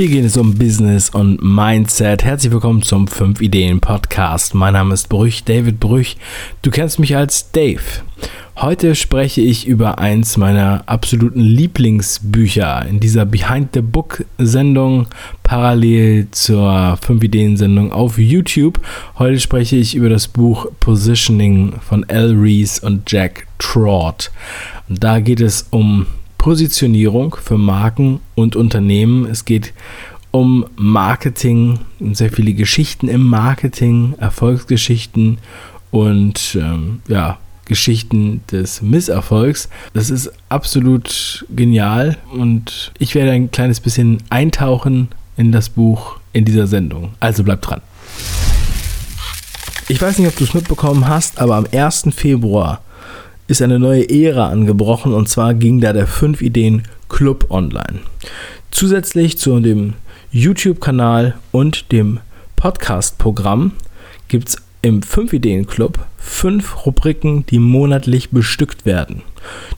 Hier geht es um Business und Mindset. Herzlich willkommen zum 5 Ideen Podcast. Mein Name ist Brüch, David Brüch. Du kennst mich als Dave. Heute spreche ich über eins meiner absoluten Lieblingsbücher in dieser Behind the Book Sendung parallel zur 5 Ideen Sendung auf YouTube. Heute spreche ich über das Buch Positioning von Al Rees und Jack Trott. Da geht es um Positionierung für Marken und Unternehmen. Es geht um Marketing, sehr viele Geschichten im Marketing, Erfolgsgeschichten und ähm, ja, Geschichten des Misserfolgs. Das ist absolut genial und ich werde ein kleines bisschen eintauchen in das Buch in dieser Sendung. Also bleibt dran. Ich weiß nicht, ob du es mitbekommen hast, aber am 1. Februar ist eine neue Ära angebrochen und zwar ging da der 5 Ideen Club online. Zusätzlich zu dem YouTube-Kanal und dem Podcast-Programm gibt es im 5 Ideen Club fünf Rubriken, die monatlich bestückt werden.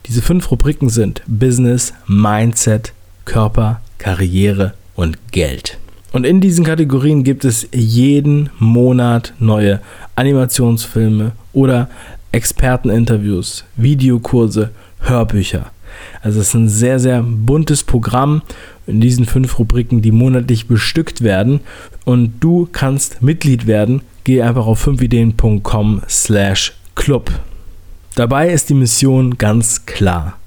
Diese fünf Rubriken sind Business, Mindset, Körper, Karriere und Geld. Und in diesen Kategorien gibt es jeden Monat neue Animationsfilme oder Experteninterviews, Videokurse, Hörbücher. Also es ist ein sehr, sehr buntes Programm in diesen fünf Rubriken, die monatlich bestückt werden. Und du kannst Mitglied werden. Geh einfach auf 5ideen.com slash club. Dabei ist die Mission ganz klar.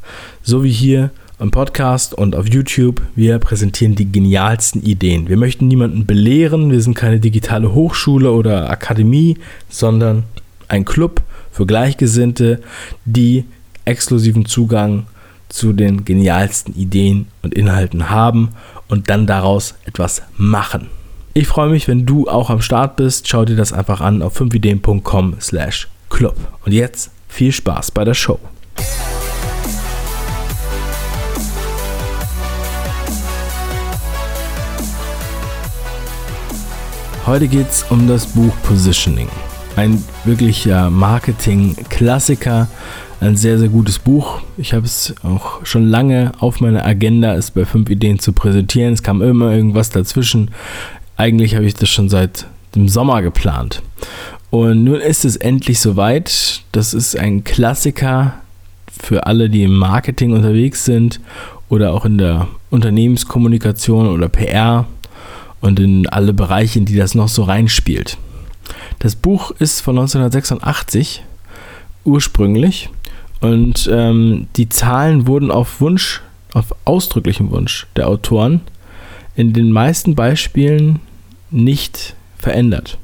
So wie hier im Podcast und auf YouTube, wir präsentieren die genialsten Ideen. Wir möchten niemanden belehren, wir sind keine digitale Hochschule oder Akademie, sondern ein Club, für Gleichgesinnte, die exklusiven Zugang zu den genialsten Ideen und Inhalten haben und dann daraus etwas machen. Ich freue mich, wenn du auch am Start bist. Schau dir das einfach an auf 5ideen.com slash club. Und jetzt viel Spaß bei der Show. Heute geht es um das Buch Positioning ein wirklicher Marketing-Klassiker, ein sehr, sehr gutes Buch. Ich habe es auch schon lange auf meiner Agenda, es bei fünf Ideen zu präsentieren. Es kam immer irgendwas dazwischen. Eigentlich habe ich das schon seit dem Sommer geplant. Und nun ist es endlich soweit. Das ist ein Klassiker für alle, die im Marketing unterwegs sind oder auch in der Unternehmenskommunikation oder PR und in alle Bereiche, in die das noch so reinspielt. Das Buch ist von 1986 ursprünglich und ähm, die Zahlen wurden auf Wunsch, auf ausdrücklichen Wunsch der Autoren in den meisten Beispielen nicht verändert.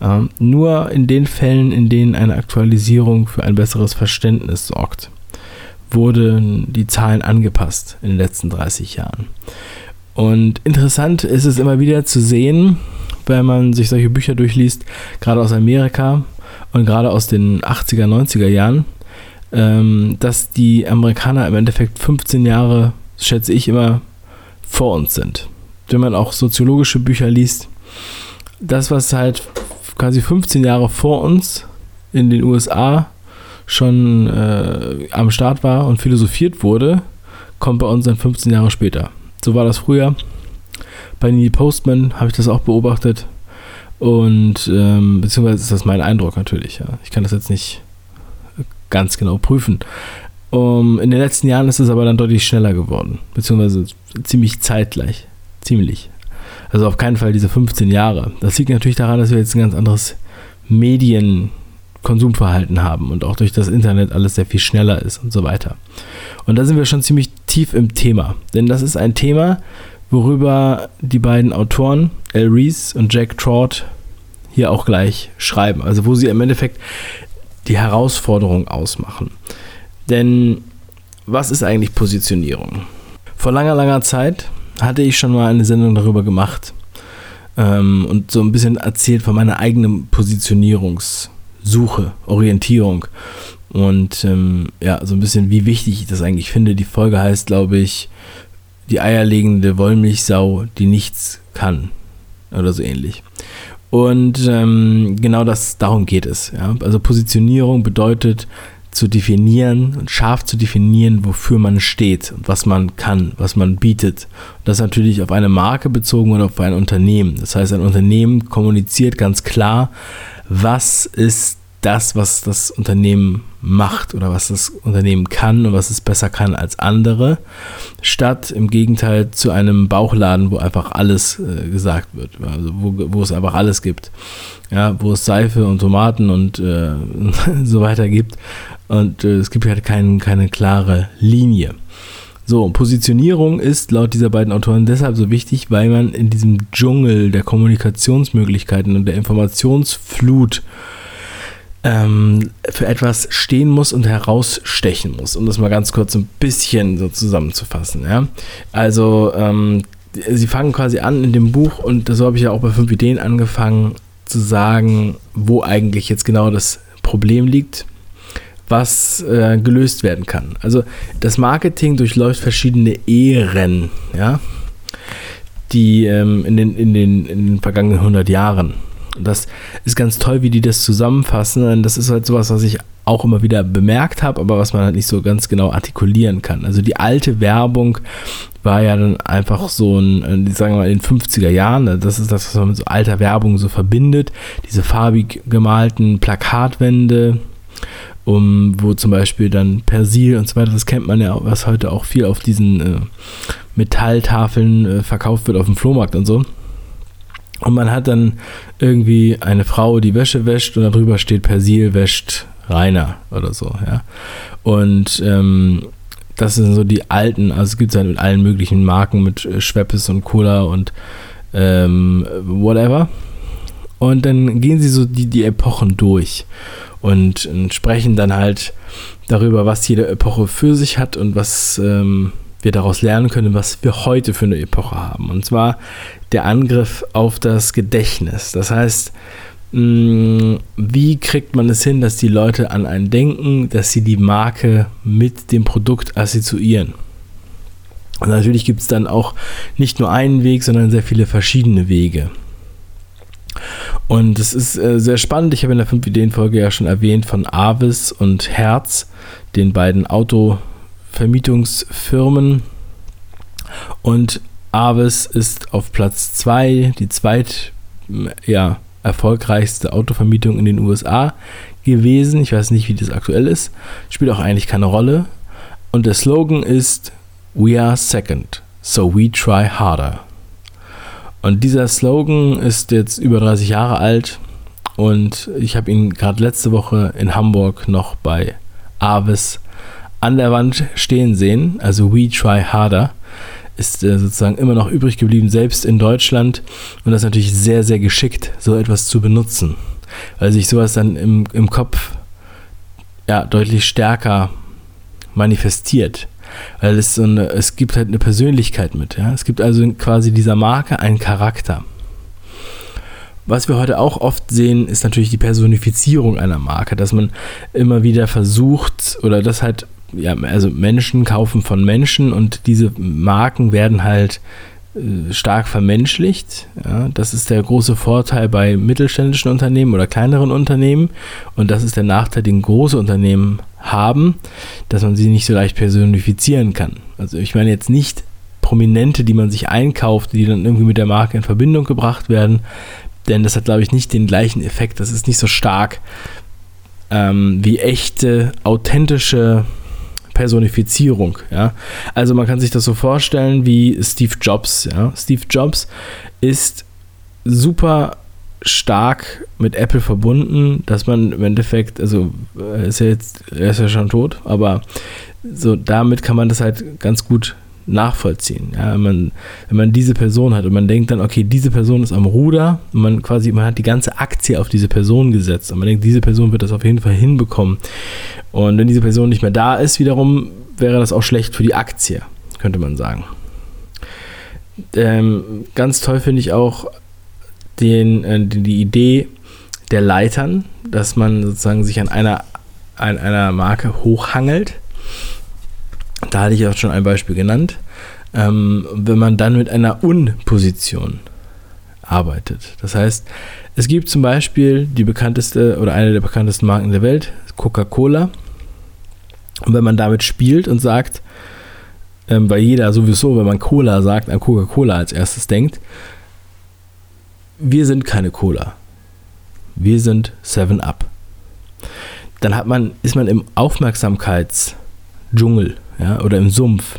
Ähm, nur in den Fällen, in denen eine Aktualisierung für ein besseres Verständnis sorgt, wurden die Zahlen angepasst in den letzten 30 Jahren. Und interessant ist es immer wieder zu sehen, wenn man sich solche Bücher durchliest, gerade aus Amerika und gerade aus den 80er, 90er Jahren, ähm, dass die Amerikaner im Endeffekt 15 Jahre, schätze ich immer, vor uns sind. Wenn man auch soziologische Bücher liest, das, was halt quasi 15 Jahre vor uns in den USA schon äh, am Start war und philosophiert wurde, kommt bei uns dann 15 Jahre später. So war das früher. Bei Neil Postman habe ich das auch beobachtet. Und ähm, beziehungsweise ist das mein Eindruck natürlich. Ja. Ich kann das jetzt nicht ganz genau prüfen. Um, in den letzten Jahren ist es aber dann deutlich schneller geworden, beziehungsweise ziemlich zeitgleich. Ziemlich. Also auf keinen Fall diese 15 Jahre. Das liegt natürlich daran, dass wir jetzt ein ganz anderes Medienkonsumverhalten haben und auch durch das Internet alles sehr viel schneller ist und so weiter. Und da sind wir schon ziemlich tief im Thema. Denn das ist ein Thema, worüber die beiden Autoren, El Reese und Jack Trott, hier auch gleich schreiben. Also wo sie im Endeffekt die Herausforderung ausmachen. Denn was ist eigentlich Positionierung? Vor langer, langer Zeit hatte ich schon mal eine Sendung darüber gemacht ähm, und so ein bisschen erzählt von meiner eigenen Positionierungssuche, Orientierung und ähm, ja, so ein bisschen, wie wichtig ich das eigentlich finde. Die Folge heißt, glaube ich, die eierlegende Wollmilchsau, die nichts kann. Oder so ähnlich. Und ähm, genau das, darum geht es. Ja? Also Positionierung bedeutet zu definieren und scharf zu definieren, wofür man steht und was man kann, was man bietet. Das natürlich auf eine Marke bezogen oder auf ein Unternehmen. Das heißt, ein Unternehmen kommuniziert ganz klar, was ist das, was das Unternehmen macht oder was das Unternehmen kann und was es besser kann als andere, statt im Gegenteil zu einem Bauchladen, wo einfach alles äh, gesagt wird, also wo, wo es einfach alles gibt, ja, wo es Seife und Tomaten und äh, so weiter gibt und äh, es gibt halt kein, keine klare Linie. So, Positionierung ist laut dieser beiden Autoren deshalb so wichtig, weil man in diesem Dschungel der Kommunikationsmöglichkeiten und der Informationsflut ähm, für etwas stehen muss und herausstechen muss, um das mal ganz kurz ein bisschen so zusammenzufassen. Ja? Also, ähm, sie fangen quasi an in dem Buch, und so habe ich ja auch bei fünf Ideen angefangen, zu sagen, wo eigentlich jetzt genau das Problem liegt, was äh, gelöst werden kann. Also das Marketing durchläuft verschiedene Ehren, ja, die ähm, in, den, in, den, in den vergangenen 100 Jahren das ist ganz toll, wie die das zusammenfassen. Das ist halt sowas, was ich auch immer wieder bemerkt habe, aber was man halt nicht so ganz genau artikulieren kann. Also die alte Werbung war ja dann einfach so ein, äh, sagen wir mal, in den 50er Jahren, ne, das ist das, was man mit so alter Werbung so verbindet. Diese farbig gemalten Plakatwände, um, wo zum Beispiel dann Persil und so weiter, das kennt man ja, was heute auch viel auf diesen äh, Metalltafeln äh, verkauft wird auf dem Flohmarkt und so. Und man hat dann irgendwie eine Frau, die Wäsche wäscht und darüber steht Persil wäscht Rainer oder so, ja. Und ähm, das sind so die alten, also es gibt es halt mit allen möglichen Marken, mit äh, Schweppes und Cola und ähm, whatever. Und dann gehen sie so die, die Epochen durch und, sprechen dann halt darüber, was jede Epoche für sich hat und was ähm, wir daraus lernen können, was wir heute für eine Epoche haben. Und zwar der Angriff auf das Gedächtnis. Das heißt, mm, wie kriegt man es hin, dass die Leute an einen denken, dass sie die Marke mit dem Produkt assoziieren? Und natürlich gibt es dann auch nicht nur einen Weg, sondern sehr viele verschiedene Wege. Und es ist äh, sehr spannend. Ich habe in der 5-Ideen-Folge ja schon erwähnt von Avis und Herz, den beiden Auto- Vermietungsfirmen. Und Avis ist auf Platz 2, die zweit ja, erfolgreichste Autovermietung in den USA gewesen. Ich weiß nicht, wie das aktuell ist. Spielt auch eigentlich keine Rolle. Und der Slogan ist We are second, so we try harder. Und dieser Slogan ist jetzt über 30 Jahre alt und ich habe ihn gerade letzte Woche in Hamburg noch bei Avis an der Wand stehen sehen, also We Try Harder, ist äh, sozusagen immer noch übrig geblieben, selbst in Deutschland. Und das ist natürlich sehr, sehr geschickt, so etwas zu benutzen, weil sich sowas dann im, im Kopf ja, deutlich stärker manifestiert. Weil es, so eine, es gibt halt eine Persönlichkeit mit. Ja? Es gibt also quasi dieser Marke einen Charakter. Was wir heute auch oft sehen, ist natürlich die Personifizierung einer Marke, dass man immer wieder versucht oder das halt ja, also Menschen kaufen von Menschen und diese Marken werden halt äh, stark vermenschlicht. Ja, das ist der große Vorteil bei mittelständischen Unternehmen oder kleineren Unternehmen. Und das ist der Nachteil, den große Unternehmen haben, dass man sie nicht so leicht personifizieren kann. Also ich meine jetzt nicht Prominente, die man sich einkauft, die dann irgendwie mit der Marke in Verbindung gebracht werden. Denn das hat, glaube ich, nicht den gleichen Effekt. Das ist nicht so stark ähm, wie echte, authentische Personifizierung. Ja? Also man kann sich das so vorstellen wie Steve Jobs. Ja? Steve Jobs ist super stark mit Apple verbunden, dass man im Endeffekt, also er ist ja jetzt, er ist ja schon tot, aber so damit kann man das halt ganz gut nachvollziehen. Ja, wenn, man, wenn man diese Person hat und man denkt dann, okay, diese Person ist am Ruder und man quasi, man hat die ganze Aktie auf diese Person gesetzt und man denkt, diese Person wird das auf jeden Fall hinbekommen. Und wenn diese Person nicht mehr da ist, wiederum wäre das auch schlecht für die Aktie, könnte man sagen. Ähm, ganz toll finde ich auch den, äh, die Idee der Leitern, dass man sozusagen sich an einer, an einer Marke hochhangelt da hatte ich auch schon ein Beispiel genannt. Ähm, wenn man dann mit einer Unposition arbeitet. Das heißt, es gibt zum Beispiel die bekannteste oder eine der bekanntesten Marken der Welt, Coca-Cola. Und wenn man damit spielt und sagt, ähm, weil jeder sowieso, wenn man Cola sagt, an Coca-Cola als erstes denkt, wir sind keine Cola. Wir sind 7 Up. Dann hat man, ist man im Aufmerksamkeitsdschungel ja, oder im Sumpf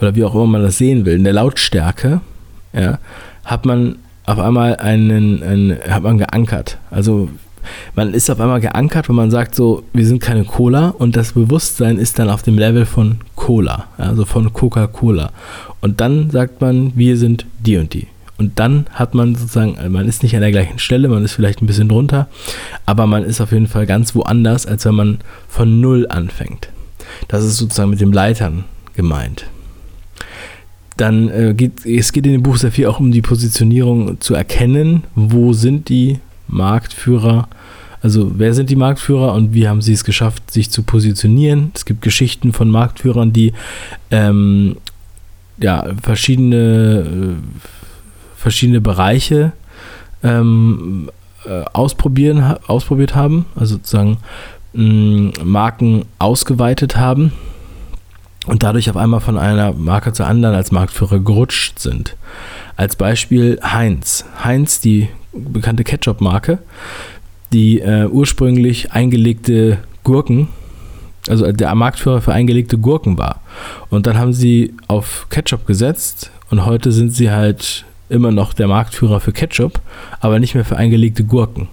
oder wie auch immer man das sehen will, in der Lautstärke, ja, hat man auf einmal einen, einen, hat man geankert. Also man ist auf einmal geankert, wenn man sagt so, wir sind keine Cola und das Bewusstsein ist dann auf dem Level von Cola, also von Coca-Cola. Und dann sagt man, wir sind die und die. Und dann hat man sozusagen, man ist nicht an der gleichen Stelle, man ist vielleicht ein bisschen drunter, aber man ist auf jeden Fall ganz woanders, als wenn man von Null anfängt. Das ist sozusagen mit dem Leitern gemeint. Dann äh, geht es geht in dem Buch sehr viel auch um die Positionierung zu erkennen, wo sind die Marktführer, also wer sind die Marktführer und wie haben sie es geschafft, sich zu positionieren. Es gibt Geschichten von Marktführern, die ähm, ja, verschiedene, äh, verschiedene Bereiche ähm, äh, ausprobieren, ausprobiert haben, also sozusagen Marken ausgeweitet haben und dadurch auf einmal von einer Marke zur anderen als Marktführer gerutscht sind. Als Beispiel Heinz. Heinz, die bekannte Ketchup-Marke, die äh, ursprünglich eingelegte Gurken, also der Marktführer für eingelegte Gurken war. Und dann haben sie auf Ketchup gesetzt und heute sind sie halt immer noch der Marktführer für Ketchup, aber nicht mehr für eingelegte Gurken.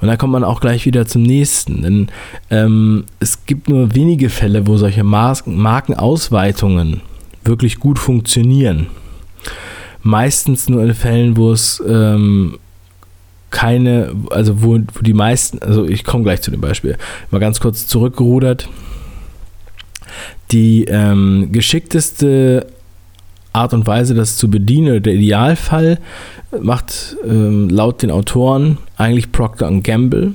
Und da kommt man auch gleich wieder zum nächsten. Denn ähm, es gibt nur wenige Fälle, wo solche Markenausweitungen wirklich gut funktionieren. Meistens nur in Fällen, wo es ähm, keine, also wo, wo die meisten, also ich komme gleich zu dem Beispiel, mal ganz kurz zurückgerudert. Die ähm, geschickteste Art und Weise, das zu bedienen, der Idealfall macht ähm, laut den Autoren eigentlich Procter Gamble,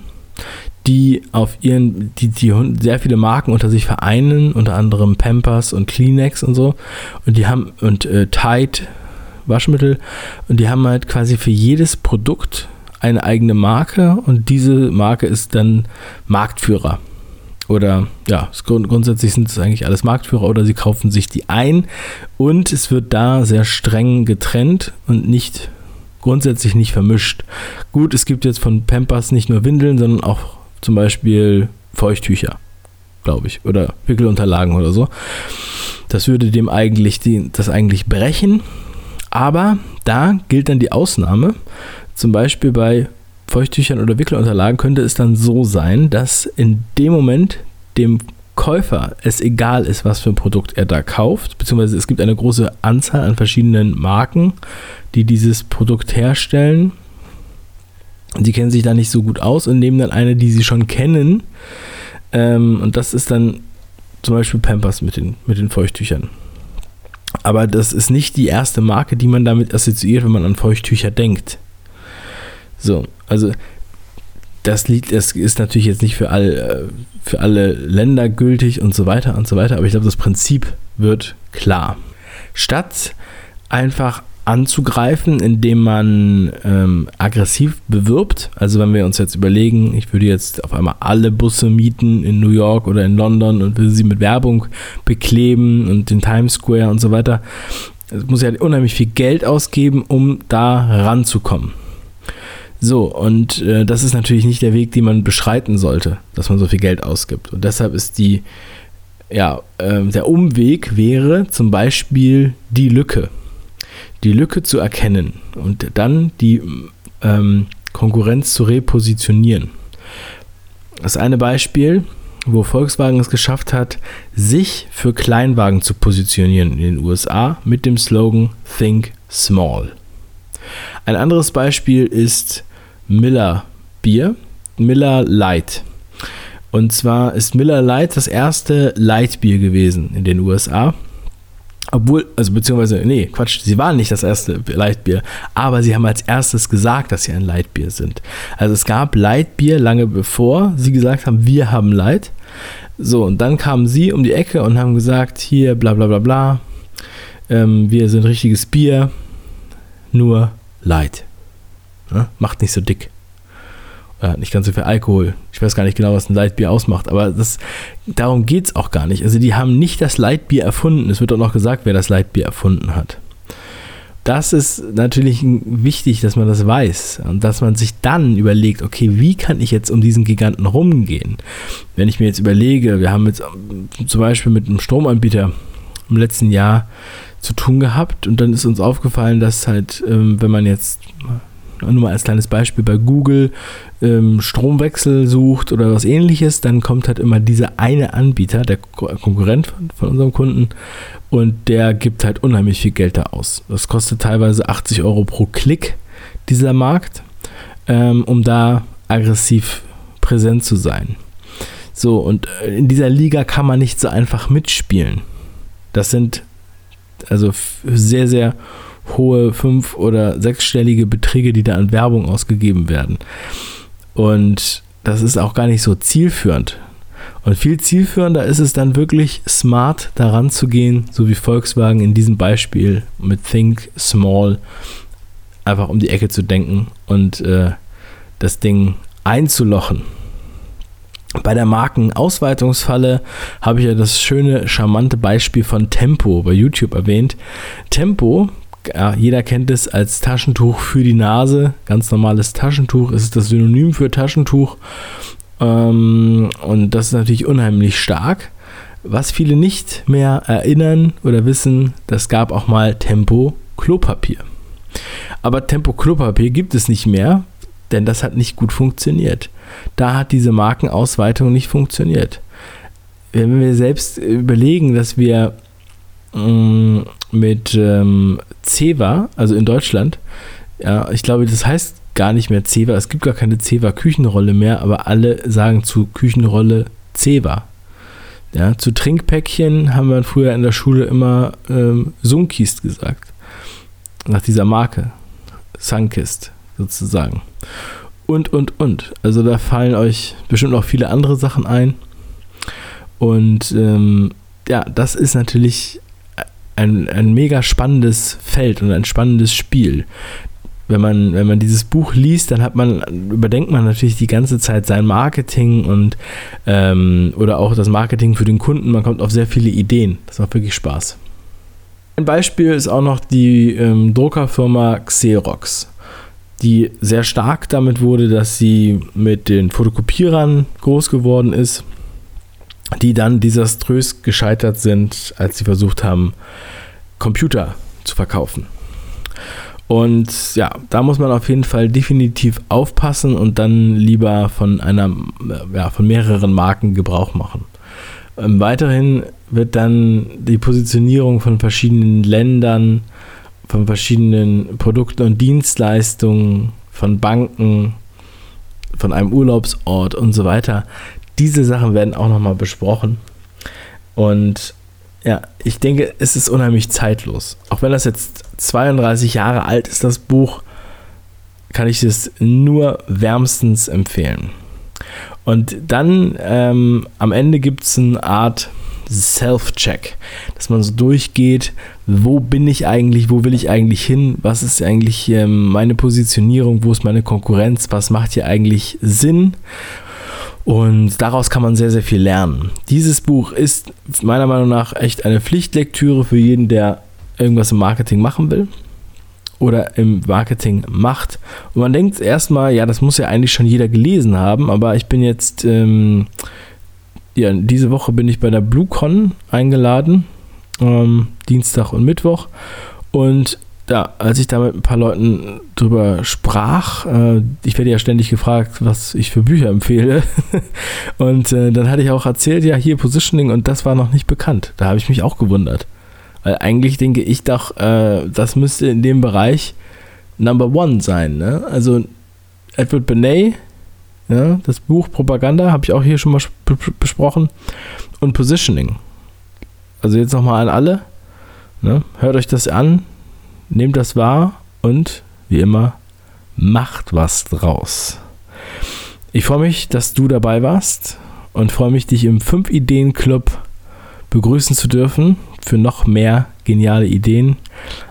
die auf ihren, die, die sehr viele Marken unter sich vereinen, unter anderem Pampers und Kleenex und so. Und die haben, und äh, Tide Waschmittel, und die haben halt quasi für jedes Produkt eine eigene Marke und diese Marke ist dann Marktführer. Oder ja, grundsätzlich sind es eigentlich alles Marktführer oder sie kaufen sich die ein und es wird da sehr streng getrennt und nicht grundsätzlich nicht vermischt. Gut, es gibt jetzt von Pampers nicht nur Windeln, sondern auch zum Beispiel Feuchttücher, glaube ich, oder Wickelunterlagen oder so. Das würde dem eigentlich die, das eigentlich brechen. Aber da gilt dann die Ausnahme. Zum Beispiel bei Feuchttüchern oder Wickelunterlagen könnte es dann so sein, dass in dem Moment dem Käufer es egal ist, was für ein Produkt er da kauft, beziehungsweise es gibt eine große Anzahl an verschiedenen Marken, die dieses Produkt herstellen. Die kennen sich da nicht so gut aus und nehmen dann eine, die sie schon kennen. Ähm, und das ist dann zum Beispiel Pampers mit den, mit den Feuchttüchern. Aber das ist nicht die erste Marke, die man damit assoziiert, wenn man an Feuchttücher denkt. So, also das Lied das ist natürlich jetzt nicht für, all, äh, für alle Länder gültig und so weiter und so weiter, aber ich glaube, das Prinzip wird klar. Statt einfach anzugreifen, indem man ähm, aggressiv bewirbt. Also wenn wir uns jetzt überlegen, ich würde jetzt auf einmal alle Busse mieten in New York oder in London und würde sie mit Werbung bekleben und den Times Square und so weiter. Es muss ja unheimlich viel Geld ausgeben, um da ranzukommen. So, und äh, das ist natürlich nicht der Weg, den man beschreiten sollte, dass man so viel Geld ausgibt. Und deshalb ist die, ja, äh, der Umweg wäre zum Beispiel die Lücke. Die Lücke zu erkennen und dann die ähm, Konkurrenz zu repositionieren. Das eine Beispiel, wo Volkswagen es geschafft hat, sich für Kleinwagen zu positionieren in den USA mit dem Slogan Think Small. Ein anderes Beispiel ist Miller Bier, Miller Light. Und zwar ist Miller Light das erste Lightbier gewesen in den USA. Obwohl, also beziehungsweise, nee, Quatsch, sie waren nicht das erste Lightbier, aber sie haben als erstes gesagt, dass sie ein Lightbier sind. Also es gab Lightbier lange bevor sie gesagt haben, wir haben Light. So, und dann kamen sie um die Ecke und haben gesagt, hier, bla bla bla bla, ähm, wir sind richtiges Bier, nur Light. Ne? Macht nicht so dick. Äh, nicht ganz so viel Alkohol. Ich weiß gar nicht genau, was ein Leitbier ausmacht, aber das, darum geht es auch gar nicht. Also die haben nicht das Leitbier erfunden. Es wird auch noch gesagt, wer das Leitbier erfunden hat. Das ist natürlich wichtig, dass man das weiß und dass man sich dann überlegt, okay, wie kann ich jetzt um diesen Giganten rumgehen? Wenn ich mir jetzt überlege, wir haben jetzt zum Beispiel mit einem Stromanbieter im letzten Jahr zu tun gehabt und dann ist uns aufgefallen, dass halt, ähm, wenn man jetzt nur mal als kleines Beispiel bei Google ähm, Stromwechsel sucht oder was ähnliches, dann kommt halt immer dieser eine Anbieter, der Konkurrent von, von unserem Kunden, und der gibt halt unheimlich viel Geld da aus. Das kostet teilweise 80 Euro pro Klick, dieser Markt, ähm, um da aggressiv präsent zu sein. So, und äh, in dieser Liga kann man nicht so einfach mitspielen. Das sind also sehr, sehr hohe fünf- oder sechsstellige Beträge, die da an Werbung ausgegeben werden. Und das ist auch gar nicht so zielführend. Und viel zielführender ist es dann wirklich smart daran zu gehen, so wie Volkswagen in diesem Beispiel mit Think Small, einfach um die Ecke zu denken und äh, das Ding einzulochen. Bei der Markenausweitungsfalle habe ich ja das schöne, charmante Beispiel von Tempo bei YouTube erwähnt. Tempo jeder kennt es als Taschentuch für die Nase. Ganz normales Taschentuch ist das Synonym für Taschentuch. Ähm, und das ist natürlich unheimlich stark. Was viele nicht mehr erinnern oder wissen, das gab auch mal Tempo Klopapier. Aber Tempo Klopapier gibt es nicht mehr, denn das hat nicht gut funktioniert. Da hat diese Markenausweitung nicht funktioniert. Wenn wir selbst überlegen, dass wir mm, mit ähm, Ceva, also in Deutschland. Ja, ich glaube, das heißt gar nicht mehr Ceva. Es gibt gar keine Ceva Küchenrolle mehr, aber alle sagen zu Küchenrolle Ceva. Ja, zu Trinkpäckchen haben wir früher in der Schule immer ähm, Sunkist gesagt. Nach dieser Marke. Sunkist sozusagen. Und, und, und. Also da fallen euch bestimmt noch viele andere Sachen ein. Und ähm, ja, das ist natürlich ein, ein mega spannendes Feld und ein spannendes Spiel. Wenn man, wenn man dieses Buch liest, dann hat man, überdenkt man natürlich die ganze Zeit sein Marketing und ähm, oder auch das Marketing für den Kunden. Man kommt auf sehr viele Ideen. Das macht wirklich Spaß. Ein Beispiel ist auch noch die ähm, Druckerfirma Xerox, die sehr stark damit wurde, dass sie mit den Fotokopierern groß geworden ist die dann desaströs gescheitert sind, als sie versucht haben, Computer zu verkaufen. Und ja, da muss man auf jeden Fall definitiv aufpassen und dann lieber von einer, ja, von mehreren Marken Gebrauch machen. Ähm, weiterhin wird dann die Positionierung von verschiedenen Ländern, von verschiedenen Produkten und Dienstleistungen, von Banken, von einem Urlaubsort und so weiter diese Sachen werden auch nochmal besprochen. Und ja, ich denke, es ist unheimlich zeitlos. Auch wenn das jetzt 32 Jahre alt ist, das Buch, kann ich es nur wärmstens empfehlen. Und dann ähm, am Ende gibt es eine Art Self-Check, dass man so durchgeht, wo bin ich eigentlich, wo will ich eigentlich hin, was ist eigentlich ähm, meine Positionierung, wo ist meine Konkurrenz, was macht hier eigentlich Sinn und daraus kann man sehr, sehr viel lernen. Dieses Buch ist meiner Meinung nach echt eine Pflichtlektüre für jeden, der irgendwas im Marketing machen will oder im Marketing macht. Und man denkt erstmal, ja, das muss ja eigentlich schon jeder gelesen haben, aber ich bin jetzt, ähm, ja, diese Woche bin ich bei der BlueCon eingeladen, ähm, Dienstag und Mittwoch. Und ja, als ich da mit ein paar Leuten drüber sprach, äh, ich werde ja ständig gefragt, was ich für Bücher empfehle. und äh, dann hatte ich auch erzählt, ja, hier Positioning und das war noch nicht bekannt. Da habe ich mich auch gewundert. Weil eigentlich denke ich doch, äh, das müsste in dem Bereich Number One sein. Ne? Also Edward Benet, ja, das Buch Propaganda, habe ich auch hier schon mal besprochen. Und Positioning. Also jetzt nochmal an alle. Ne? Hört euch das an nehmt das wahr und wie immer, macht was draus. Ich freue mich, dass du dabei warst und freue mich, dich im 5-Ideen-Club begrüßen zu dürfen für noch mehr geniale Ideen,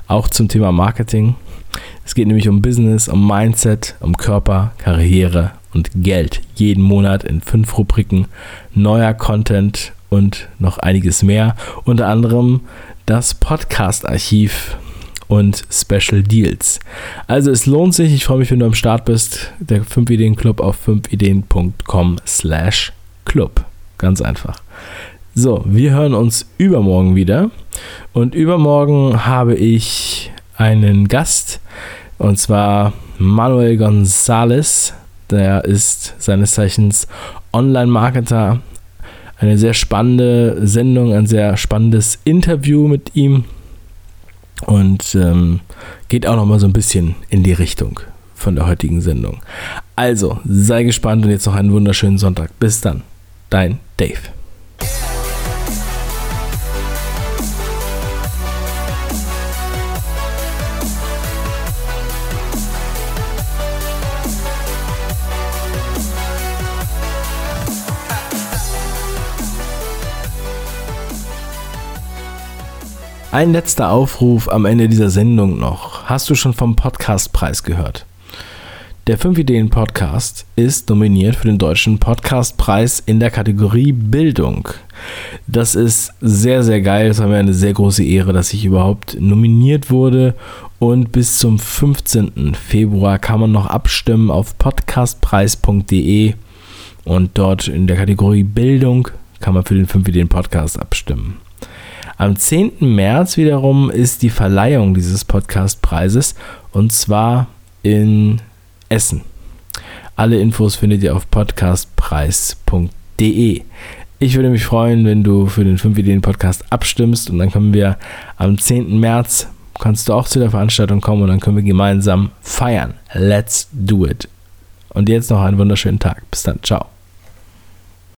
auch zum Thema Marketing. Es geht nämlich um Business, um Mindset, um Körper, Karriere und Geld jeden Monat in fünf Rubriken, neuer Content und noch einiges mehr. Unter anderem das Podcast-Archiv und Special Deals. Also es lohnt sich, ich freue mich, wenn du am Start bist. Der 5 Ideen Club auf 5ideen.com slash Club. Ganz einfach. So, wir hören uns übermorgen wieder. Und übermorgen habe ich einen Gast, und zwar Manuel González. Der ist seines Zeichens Online-Marketer. Eine sehr spannende Sendung, ein sehr spannendes Interview mit ihm. Und ähm, geht auch nochmal so ein bisschen in die Richtung von der heutigen Sendung. Also, sei gespannt und jetzt noch einen wunderschönen Sonntag. Bis dann, dein Dave. Ein letzter Aufruf am Ende dieser Sendung noch. Hast du schon vom Podcastpreis gehört? Der 5 Ideen Podcast ist nominiert für den deutschen Podcastpreis in der Kategorie Bildung. Das ist sehr, sehr geil. Es war mir eine sehr große Ehre, dass ich überhaupt nominiert wurde. Und bis zum 15. Februar kann man noch abstimmen auf podcastpreis.de und dort in der Kategorie Bildung kann man für den 5 Ideen Podcast abstimmen. Am 10. März wiederum ist die Verleihung dieses Podcastpreises und zwar in Essen. Alle Infos findet ihr auf podcastpreis.de. Ich würde mich freuen, wenn du für den 5 Ideen Podcast abstimmst und dann können wir am 10. März kannst du auch zu der Veranstaltung kommen und dann können wir gemeinsam feiern. Let's do it. Und jetzt noch einen wunderschönen Tag. Bis dann. Ciao.